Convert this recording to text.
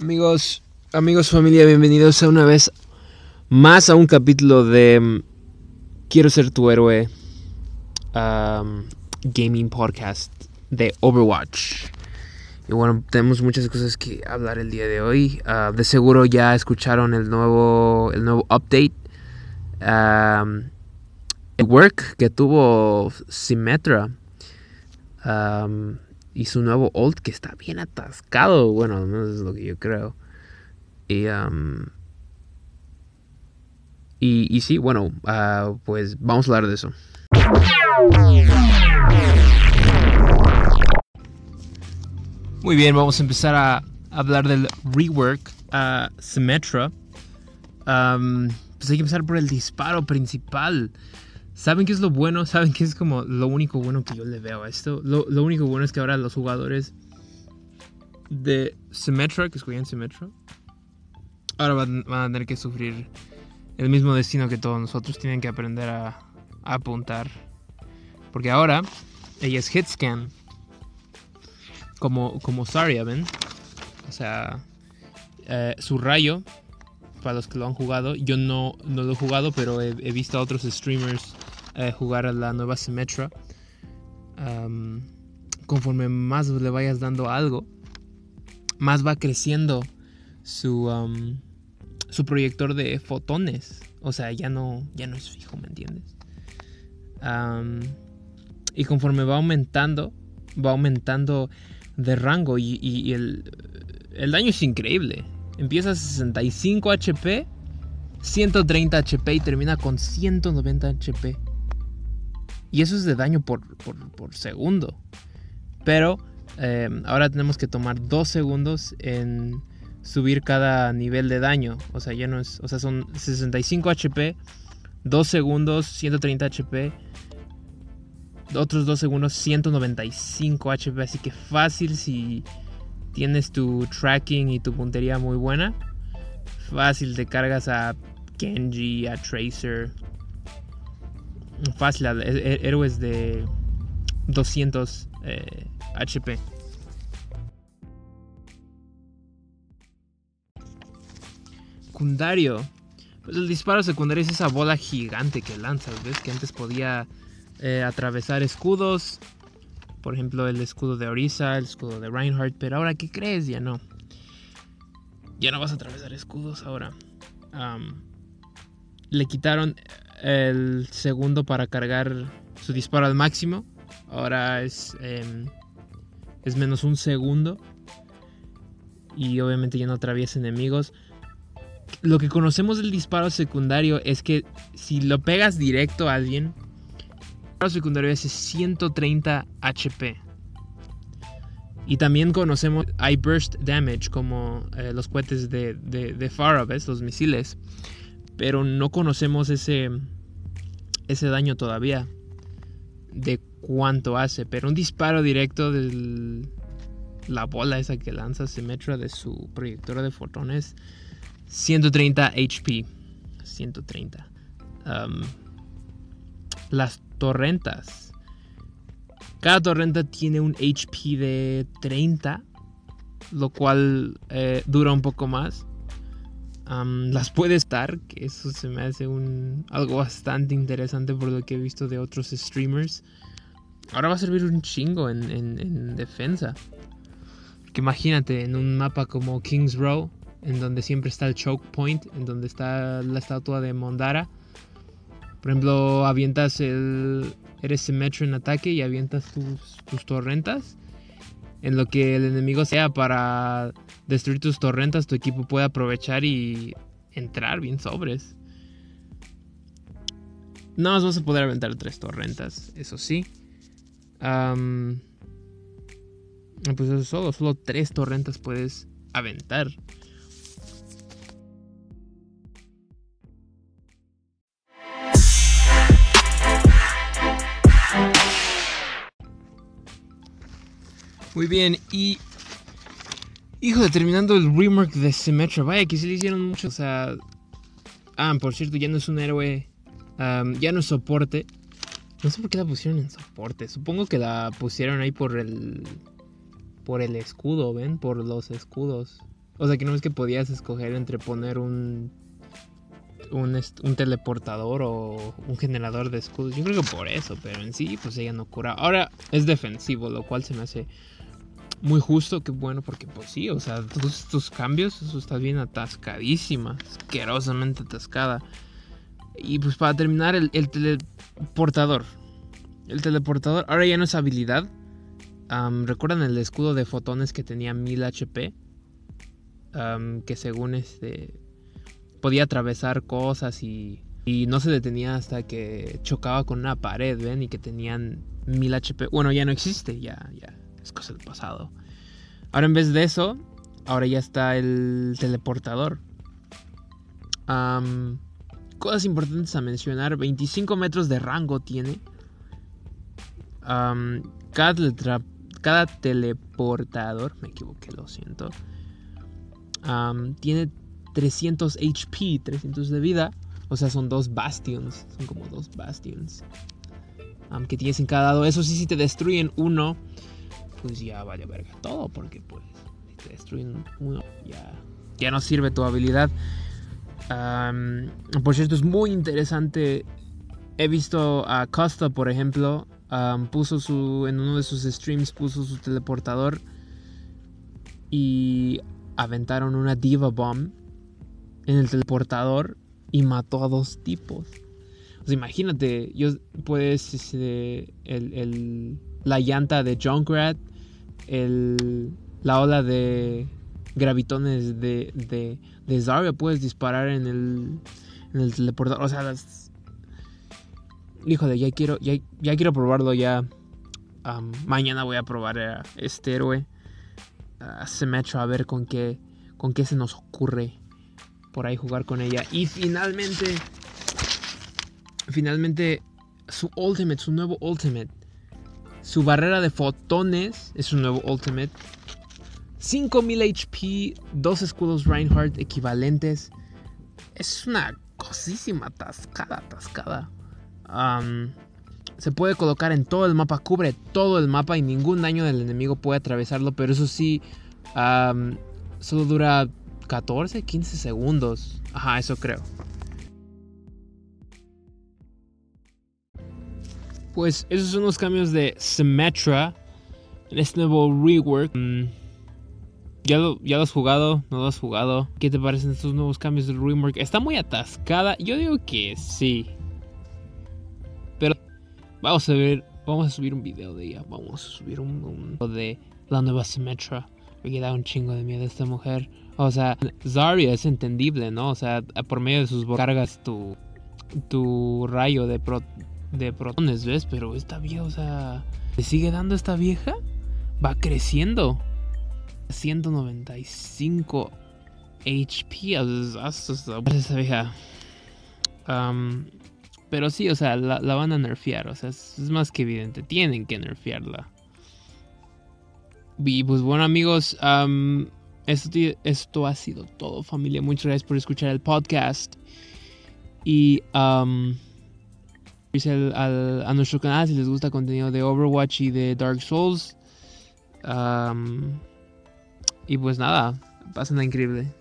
Amigos, amigos, familia, bienvenidos a una vez más a un capítulo de mm, Quiero ser tu héroe gaming podcast de Overwatch. Y bueno, tenemos muchas cosas que hablar el día de hoy. Ah, de seguro ya escucharon el nuevo, el nuevo update. um, el work que tuvo Symmetra. Y su nuevo ult que está bien atascado. Bueno, al menos es lo que yo creo. Y, um, y, y sí, bueno, ah, pues vamos a hablar de eso. Muy bien, vamos a empezar a hablar del rework a Symmetra. Um, pues hay que empezar por el disparo principal. ¿Saben qué es lo bueno? ¿Saben qué es como lo único bueno que yo le veo a esto? Lo, lo único bueno es que ahora los jugadores de Symmetra, que escogían Symmetra, ahora van, van a tener que sufrir el mismo destino que todos nosotros. Tienen que aprender a, a apuntar. Porque ahora ella es hitscan. Como, como Zarya, ¿ven? O sea, eh, su rayo, para los que lo han jugado, yo no, no lo he jugado, pero he, he visto a otros streamers eh, jugar a la nueva Symmetra. Conforme más le vayas dando algo, más va creciendo su, su proyector de fotones. O sea, ya no, ya no es fijo, ¿me entiendes? Y conforme va aumentando, va aumentando de rango y, y- y el, el daño es increíble. Empieza a 65 HP, 130 HP y termina con 190 HP. Y eso es de daño por, por- por segundo. Pero eh, ahora tenemos que tomar 2 segundos en subir cada nivel de daño. O sea, ya no es. O sea, son 65 HP, 2 segundos, 130 HP. Otros 2 segundos, 195 HP. Así que fácil si tienes tu tracking y tu puntería muy buena. Fácil te cargas a Genji, a Tracer. Fácil, a he- he- héroes de 200 eh, HP. Secundario. Pues el disparo secundario es esa bola gigante que lanzas, ¿ves? Que antes podía eh, atravesar escudos. Por ejemplo, el escudo de Orisa, el escudo de Reinhardt. Pero ahora, ¿qué crees? Ya no. Ya no vas a atravesar escudos ahora. Le quitaron el segundo para cargar su disparo al máximo. Ahora es, em, es menos un segundo. Y obviamente ya no atraviesa enemigos. Lo que conocemos del disparo secundario es que si lo pegas directo a alguien, el disparo secundario hace 130 HP. Y también conocemos I burst damage como eh, los cohetes de, de, de. Los misiles. Pero no conocemos ese, ese daño todavía. De cuánto hace. Pero un disparo directo de la bola esa que lanza Symmetra de su proyector de fotones. 130 HP. 130. Um, las torrentas. Cada torrenta tiene un HP de 30. Lo cual eh, dura un poco más. Um, las puede estar, que eso se me hace un, algo bastante interesante por lo que he visto de otros streamers. Ahora va a servir un chingo en, en- en defensa. Que imagínate, en un mapa como King's Row, en donde siempre está el choke point, en donde está la estatua de Mondara. Por ejemplo, avientas el. Eres Symmetra en ataque y avientas tus torrentas. En lo que el enemigo sea para destruir tus torrentas, tu equipo puede aprovechar y entrar bien sobres. No más vas a poder aventar tres torrentas, eso sí. Am, pues eso es todo, solo tres torrentas puedes aventar. Muy bien, y. Hijo de terminando el remark de Symmetra. Vaya que sí le hicieron mucho. O sea. Ah, por cierto, ya no es un héroe. ya no es soporte. No sé por qué la pusieron en soporte. Supongo que la pusieron ahí por el. Por el escudo, ¿ven? Por los escudos. O sea, que no es que podías escoger entre poner un, un, teleportador o un generador de escudos. Yo creo que por eso, pero en sí, pues ella no cura. Ahora es defensivo, lo cual se me hace muy justo. Qué bueno, porque pues sí, o sea, todos estos cambios, eso está bien atascadísima, asquerosamente atascada. Y pues para terminar, el, el teleportador. El teleportador ahora ya no es habilidad. ¿Recuerdan el escudo de fotones que tenía 1000 HP? que según este podía atravesar cosas y, y, no se detenía hasta que chocaba con una pared, ¿ven? Y que tenían 1000 HP. Bueno, ya no existe, ya, ya, es cosa del pasado. Ahora en vez de eso, ahora ya está el teleportador. cosas importantes a mencionar, 25 metros de rango tiene. cada, teleportador, me equivoqué, lo siento tiene 300 HP, 300 de vida. O sea, son dos bastions. Son como dos bastions. que tienes en cada lado. Eso sí, si te destruyen uno, pues ya vaya verga todo. Porque pues, te destruyen uno, ya, ya no sirve tu habilidad. por cierto, es muy interesante. He visto a Costa, por ejemplo. puso su. En uno de sus streams puso su teleportador. Y aventaron una Diva Bomb en el teleportador y mató a dos tipos. O sea, imagínate, yo puedes este, el, la llanta de Junkrat, el, la ola de gravitones de, de, de Zarya puedes disparar en el, en el teleportador. O sea, las... híjole, ya quiero, ya, ya quiero probarlo ya. mañana voy a probar este héroe a Symmetra a ver con qué, con qué se nos ocurre por ahí jugar con ella. Y finalmente, finalmente, su Ultimate, su nuevo Ultimate. Su barrera de fotones es su nuevo Ultimate. 5000 HP, dos escudos Reinhardt equivalentes. Es una cosísima atascada, atascada. se puede colocar en todo el mapa, cubre todo el mapa y ningún daño del enemigo puede atravesarlo, pero eso sí, solo dura 14, 15 segundos. Ajá, eso creo. Pues esos son los cambios de Symmetra en este nuevo rework. Mm, ¿Ya lo, ¿Ya lo has jugado? ¿No lo has jugado? ¿Qué te parecen estos nuevos cambios de rework? Está muy atascada. Yo digo que sí. Pero vamos a ver. Vamos a subir un video de ella. Vamos a subir un, un de la nueva Symmetra. Me da un chingo de miedo esta mujer. O sea, Zarya es entendible, ¿no? O sea, por medio de sus cargas tu, tu rayo de, de protones, ¿ves? Pero esta vieja, o sea, ¿le sigue dando esta vieja? Va creciendo. 195 HP. Esa vieja. pero sí, o sea, la, van a nerfear. O sea, es más que evidente. Tienen que nerfearla. Y pues bueno amigos, esto, esto, ha sido todo familia. Muchas gracias por escuchar el podcast. Y um, a nuestro canal si les gusta contenido de Overwatch y de Dark Souls. y pues nada, pasen increíble.